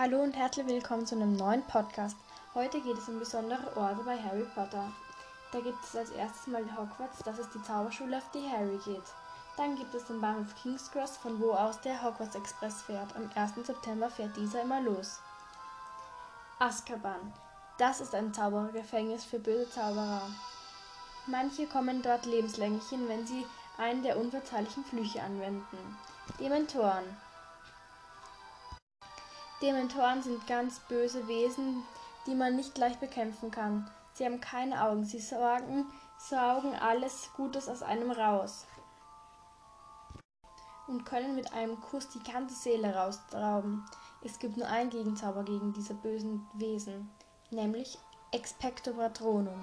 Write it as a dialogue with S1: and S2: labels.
S1: Hallo und herzlich willkommen zu einem neuen Podcast. Heute geht es um besondere Orte bei Harry Potter. Da gibt es als erstes mal Hogwarts, das ist die Zauberschule, auf die Harry geht. Dann gibt es den Bahnhof King's Cross, von wo aus der Hogwarts Express fährt. Am 1. September fährt dieser immer los. Azkaban. Das ist ein Zauberergefängnis für böse Zauberer. Manche kommen dort lebenslänglich hin, wenn sie einen der unverzeihlichen Flüche anwenden. Dementoren. Dementoren sind ganz böse Wesen, die man nicht leicht bekämpfen kann. Sie haben keine Augen, sie sorgen, saugen alles Gutes aus einem raus und können mit einem Kuss die ganze Seele rausrauben. Es gibt nur einen Gegenzauber gegen diese bösen Wesen, nämlich Expecto Patronum.